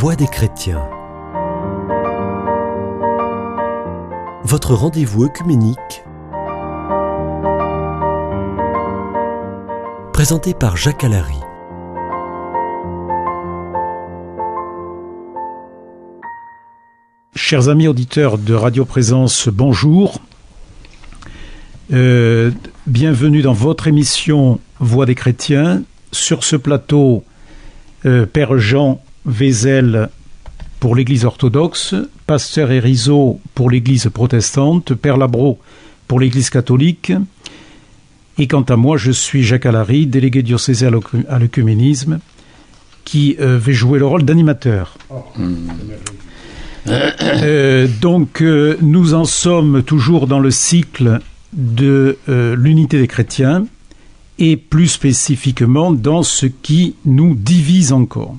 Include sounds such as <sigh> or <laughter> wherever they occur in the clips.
Voix des chrétiens. Votre rendez-vous œcuménique. Présenté par Jacques Allary. Chers amis auditeurs de Radio Présence, bonjour. Euh, bienvenue dans votre émission Voix des chrétiens. Sur ce plateau, euh, Père Jean Vézel pour l'Église orthodoxe, Pasteur Erizo pour l'Église protestante, Père Labro pour l'Église catholique. Et quant à moi, je suis Jacques Allary, délégué diocésain à l'œcuménisme, qui euh, vais jouer le rôle d'animateur. Euh, donc, euh, nous en sommes toujours dans le cycle de euh, l'unité des chrétiens et plus spécifiquement dans ce qui nous divise encore.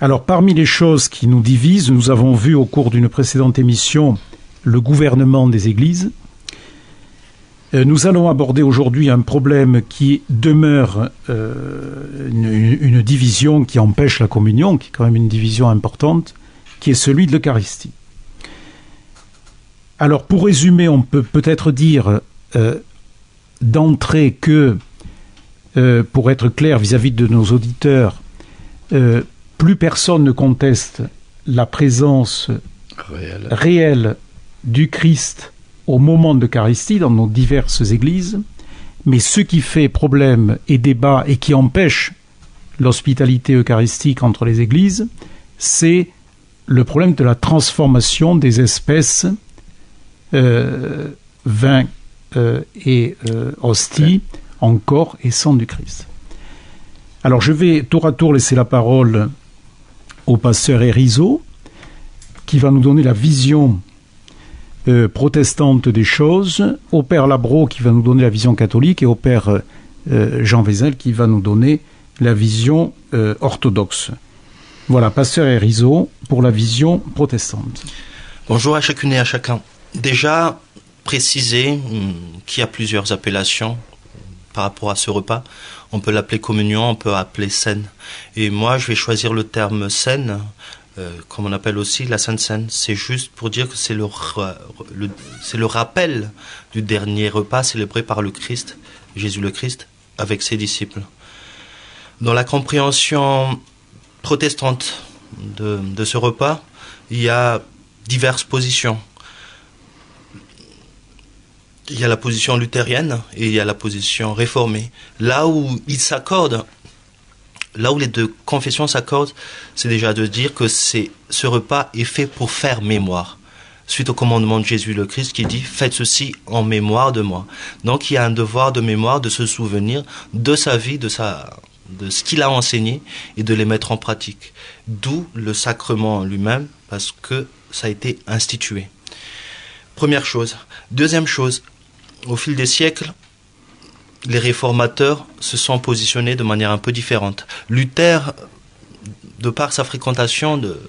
Alors, parmi les choses qui nous divisent, nous avons vu au cours d'une précédente émission le gouvernement des églises. Euh, Nous allons aborder aujourd'hui un problème qui demeure euh, une, division qui empêche la communion, qui est quand même une division importante, qui est celui de l'Eucharistie. Alors, pour résumer, on peut peut-être dire euh, d'entrée que, pour être clair vis-à-vis de nos auditeurs, plus personne ne conteste la présence Réel. réelle du Christ au moment de l'Eucharistie dans nos diverses églises, mais ce qui fait problème et débat et qui empêche l'hospitalité eucharistique entre les églises, c'est le problème de la transformation des espèces euh, vin euh, et euh, hostie en corps et sang du Christ. Alors je vais tour à tour laisser la parole au pasteur Erizo, qui va nous donner la vision euh, protestante des choses, au père Labro qui va nous donner la vision catholique et au père euh, Jean Vézel qui va nous donner la vision euh, orthodoxe. Voilà, pasteur Erizo pour la vision protestante. Bonjour à chacune et à chacun. Déjà, préciser hum, qu'il y a plusieurs appellations par rapport à ce repas. On peut l'appeler communion, on peut l'appeler scène. Et moi, je vais choisir le terme scène, euh, comme on appelle aussi la Sainte Seine. C'est juste pour dire que c'est le, rappel du dernier repas célébré par le Christ, Jésus le Christ, avec ses disciples. Dans la compréhension protestante de ce repas, il y a diverses positions. Il y a la position luthérienne et il y a la position réformée. Là où ils s'accordent, là où les deux confessions s'accordent, c'est déjà de dire que ce repas est fait pour faire mémoire. Suite au commandement de Jésus le Christ qui dit faites ceci en mémoire de moi. Donc il y a un devoir de mémoire de se souvenir de sa vie, de sa de ce qu'il a enseigné et de les mettre en pratique. D'où le sacrement lui-même parce que ça a été institué. Première chose. Deuxième chose, au fil des siècles, les réformateurs se sont positionnés de manière un peu différente. Luther, de par sa fréquentation de,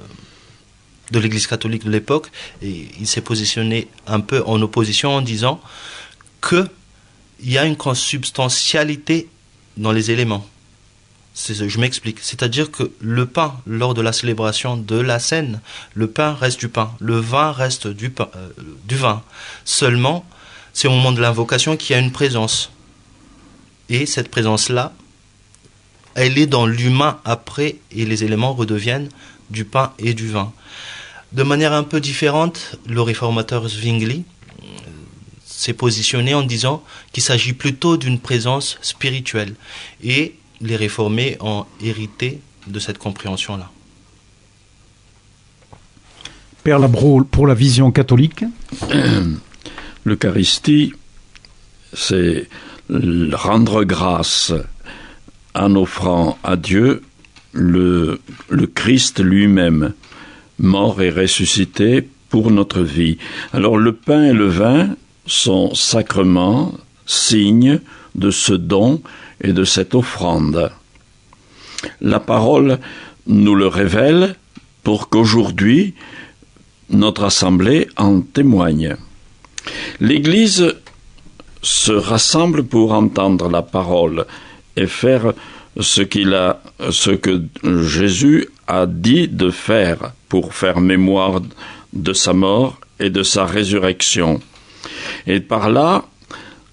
de l'Église catholique de l'époque, il s'est positionné un peu en opposition en disant que il y a une consubstantialité dans les éléments. Je m'explique. C'est-à-dire que le pain, lors de la célébration de la scène, le pain reste du pain, le vin reste du, pain, euh, du vin. Seulement, c'est au moment de l'invocation qu'il y a une présence. Et cette présence-là, elle est dans l'humain après, et les éléments redeviennent du pain et du vin. De manière un peu différente, le réformateur Zwingli euh, s'est positionné en disant qu'il s'agit plutôt d'une présence spirituelle. Et les réformés ont hérité de cette compréhension-là. Père Labro pour la vision catholique. <clears throat> L'Eucharistie, c'est rendre grâce en offrant à Dieu le, le Christ lui-même, mort et ressuscité pour notre vie. Alors le pain et le vin sont sacrements, signes de ce don et de cette offrande. La parole nous le révèle pour qu'aujourd'hui notre assemblée en témoigne. L'Église se rassemble pour entendre la parole et faire ce qu'il a, ce que Jésus a dit de faire pour faire mémoire de sa mort et de sa résurrection. Et par là,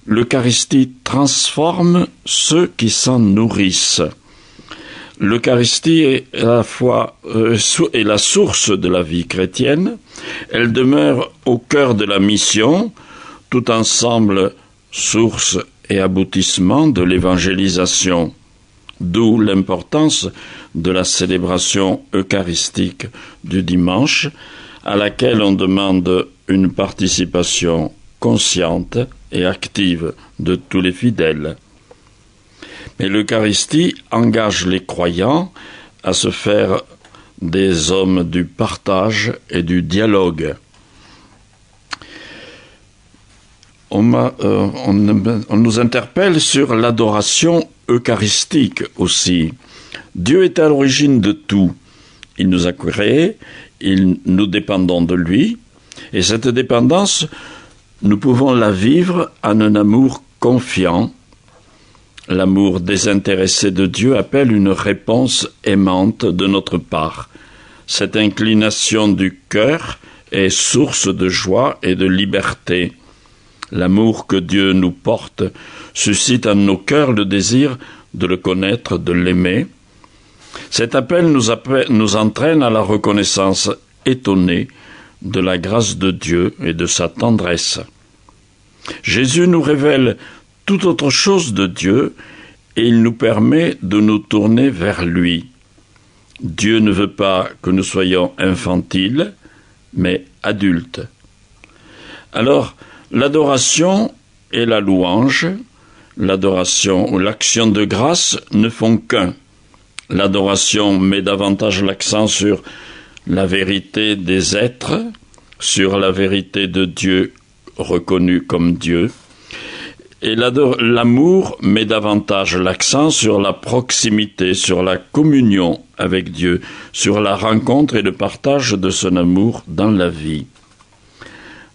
l'Eucharistie transforme ceux qui s'en nourrissent. L'Eucharistie est la fois euh, la source de la vie chrétienne. Elle demeure au cœur de la mission, tout ensemble source et aboutissement de l'évangélisation. D'où l'importance de la célébration eucharistique du dimanche, à laquelle on demande une participation consciente et active de tous les fidèles. Mais l'Eucharistie engage les croyants à se faire des hommes du partage et du dialogue. On, euh, on nous interpelle sur l'adoration eucharistique aussi. Dieu est à l'origine de tout. Il nous a créés, nous dépendons de lui, et cette dépendance, nous pouvons la vivre en un amour confiant. L'amour désintéressé de Dieu appelle une réponse aimante de notre part. Cette inclination du cœur est source de joie et de liberté. L'amour que Dieu nous porte suscite en nos cœurs le désir de le connaître, de l'aimer. Cet appel nous, nous, entraîne à la reconnaissance étonnée de la grâce de Dieu et de sa tendresse. Jésus nous révèle tout autre chose de Dieu et il nous permet de nous tourner vers lui. Dieu ne veut pas que nous soyons infantiles, mais adultes. Alors, l'adoration et la louange, l'adoration ou l'action de grâce ne font qu'un. L'adoration met davantage l'accent sur la vérité des êtres, sur la vérité de Dieu reconnu comme Dieu, et l'amour met davantage l'accent sur la proximité, sur la communion avec Dieu, sur la rencontre et le partage de son amour dans la vie.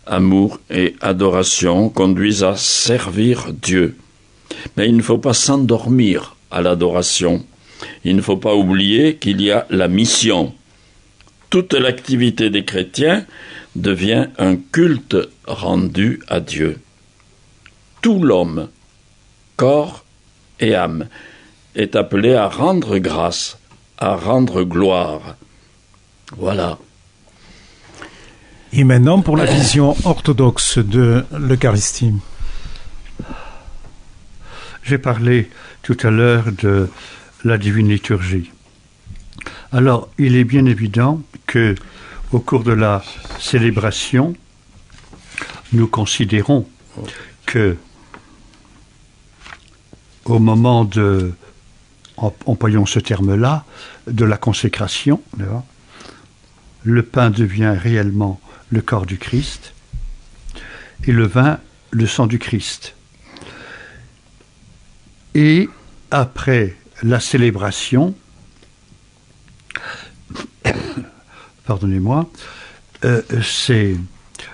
Amour et adoration conduisent à servir Dieu. Mais il ne faut pas s'endormir à l'adoration. Il ne faut pas oublier qu'il y a la mission. Toute l'activité des chrétiens devient un culte rendu à Dieu. Tout l'homme, corps et âme, est appelé à rendre grâce, à rendre gloire. Voilà. Et maintenant pour la vision orthodoxe de l'Eucharistie. J'ai parlé tout à l'heure de la divine liturgie. Alors, il est bien évident que au cours de la célébration, nous considérons que au moment de, employons ce terme-là, de la consécration, le pain devient réellement le corps du Christ et le vin le sang du Christ. Et après la célébration, <coughs> pardonnez-moi, euh, c'est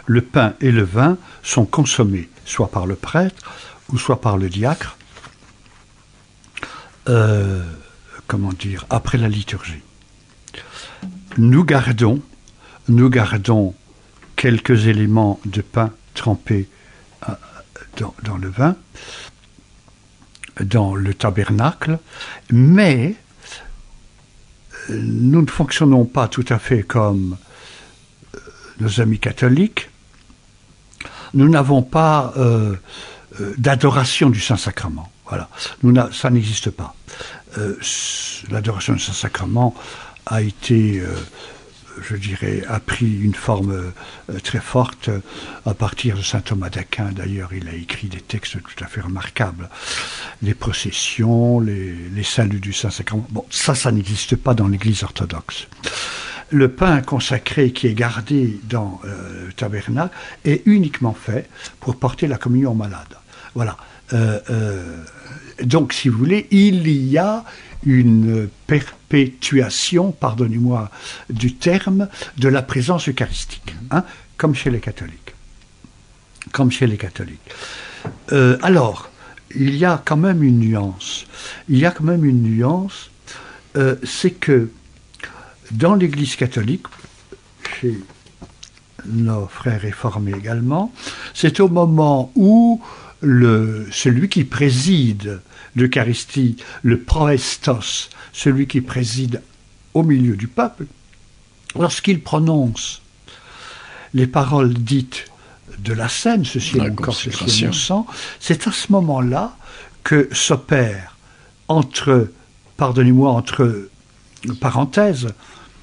le pain et le vin sont consommés soit par le prêtre ou soit par le diacre, euh, comment dire, après la liturgie. Nous gardons, nous gardons quelques éléments de pain trempés euh, dans, le vin, dans le tabernacle, mais nous ne fonctionnons pas tout à fait comme euh, nos amis catholiques. Nous n'avons pas euh, euh, d'adoration du Saint-Sacrement. Voilà, ça n'existe pas. L'adoration du Saint-Sacrement a été je dirais, a pris une forme euh, très forte à partir de saint Thomas d'Aquin. D'ailleurs, il a écrit des textes tout à fait remarquables. Les processions, les, saluts du Saint-Sacrement. Bon, ça, ça n'existe pas dans l'Église orthodoxe. Le pain consacré qui est gardé dans euh, le tabernacle est uniquement fait pour porter la communion aux malades. Voilà. Euh, donc, si vous voulez, il y a une perpétuation, pardonnez-moi du terme, de la présence eucharistique, hein, comme chez les catholiques. Comme chez les catholiques. Euh, alors, il y a quand même une nuance. Il y a quand même une nuance, euh, c'est que dans l'Église catholique, chez nos frères réformés également, c'est au moment où le, celui qui préside l'Eucharistie, le proestos, celui qui préside au milieu du peuple, lorsqu'il prononce les paroles dites de la scène, ceci est mon corps, ceci est mon sang, c'est à ce moment-là que s'opère entre, pardonnez-moi, entre parenthèses,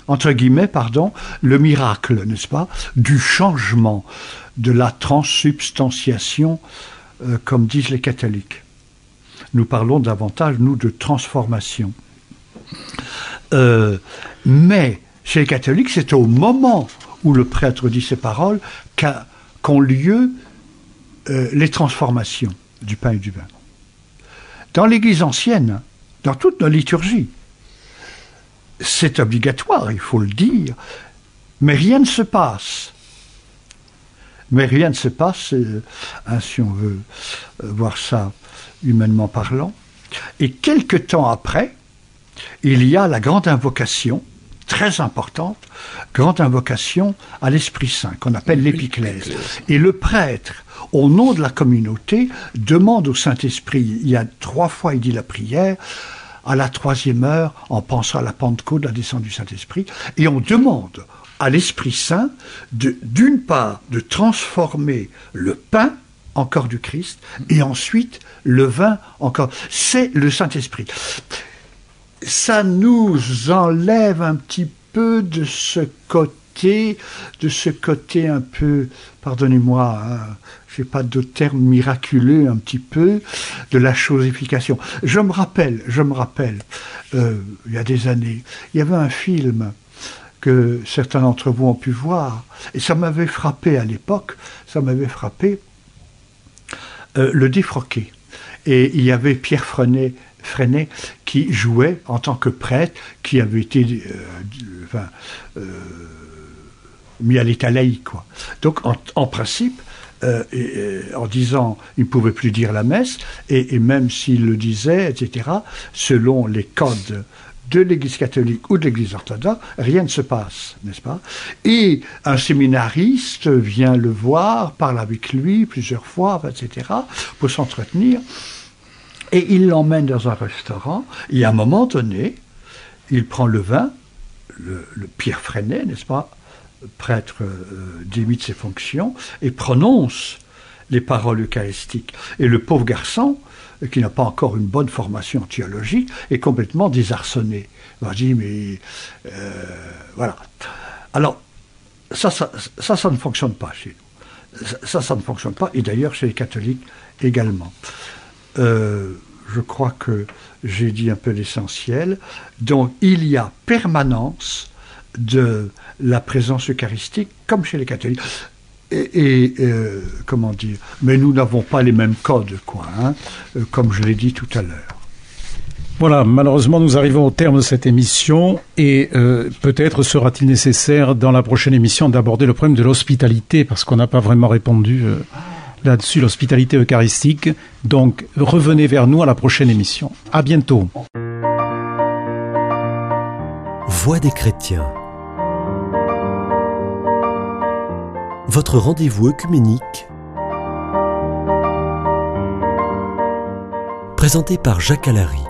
entre guillemets, pardon, le miracle, n'est-ce pas, du changement, de la transsubstantiation, euh, comme disent les catholiques. Nous parlons davantage, nous, de transformation. Euh, mais chez les catholiques, c'est au moment où le prêtre dit ces paroles qu'ont lieu euh, les transformations du pain et du vin. Dans l'Église ancienne, dans toute nos liturgies, c'est obligatoire, il faut le dire, mais rien ne se passe. Mais rien ne se passe, euh, hein, si on veut euh, voir ça humainement parlant. Et quelque temps après, il y a la grande invocation, très importante, grande invocation à l'Esprit Saint, qu'on appelle l'épiclèse. Et le prêtre, au nom de la communauté, demande au Saint-Esprit, il y a trois fois il dit la prière, à la troisième heure, en pensant à la Pentecôte, la descente du Saint-Esprit, et on demande à l'Esprit Saint, d'une part, de transformer le pain en corps du Christ, et ensuite le vin en corps. C'est le Saint-Esprit. Ça nous enlève un petit peu de ce côté, de ce côté un peu, pardonnez-moi, hein, je n'ai pas de terme miraculeux un petit peu, de la chosification. Je me rappelle, je me rappelle, euh, il y a des années, il y avait un film que certains d'entre vous ont pu voir, et ça m'avait frappé à l'époque, ça m'avait frappé, euh, le défroqué. Et il y avait Pierre Freinet, qui jouait en tant que prêtre, qui avait été euh, euh, mis à l'état laïque. Quoi. Donc en, principe, en disant il ne pouvait plus dire la messe, et, et même s'il le disait, etc., selon les codes de l'Église catholique ou de l'Église orthodoxe, rien ne se passe, n'est-ce pas? Et un séminariste vient le voir, parle avec lui plusieurs fois, etc., pour s'entretenir, et il l'emmène dans un restaurant, et à un moment donné, il prend le vin, le, Pierre Freinet, n'est-ce pas? Prêtre euh, démite ses fonctions, et prononce les paroles eucharistiques. Et le pauvre garçon, qui n'a pas encore une bonne formation théologique, est complètement désarçonné. On dit, mais euh, voilà. Alors, ça ça, ça, ne fonctionne pas chez nous. Ça, ça ne fonctionne pas, et d'ailleurs chez les catholiques également. Euh, je crois que j'ai dit un peu l'essentiel. Donc, il y a permanence de la présence eucharistique, comme chez les catholiques et, euh, comment dire, mais nous n'avons pas les mêmes codes, quoi, hein, euh, comme je l'ai dit tout à l'heure. Voilà, malheureusement, nous arrivons au terme de cette émission et euh, peut-être sera-t-il nécessaire dans la prochaine émission d'aborder le problème de l'hospitalité parce qu'on n'a pas vraiment répondu là-dessus, l'hospitalité eucharistique. Donc, revenez vers nous à la prochaine émission. À bientôt. Voix des chrétiens. Votre rendez-vous œcuménique présenté par Jacques Alary.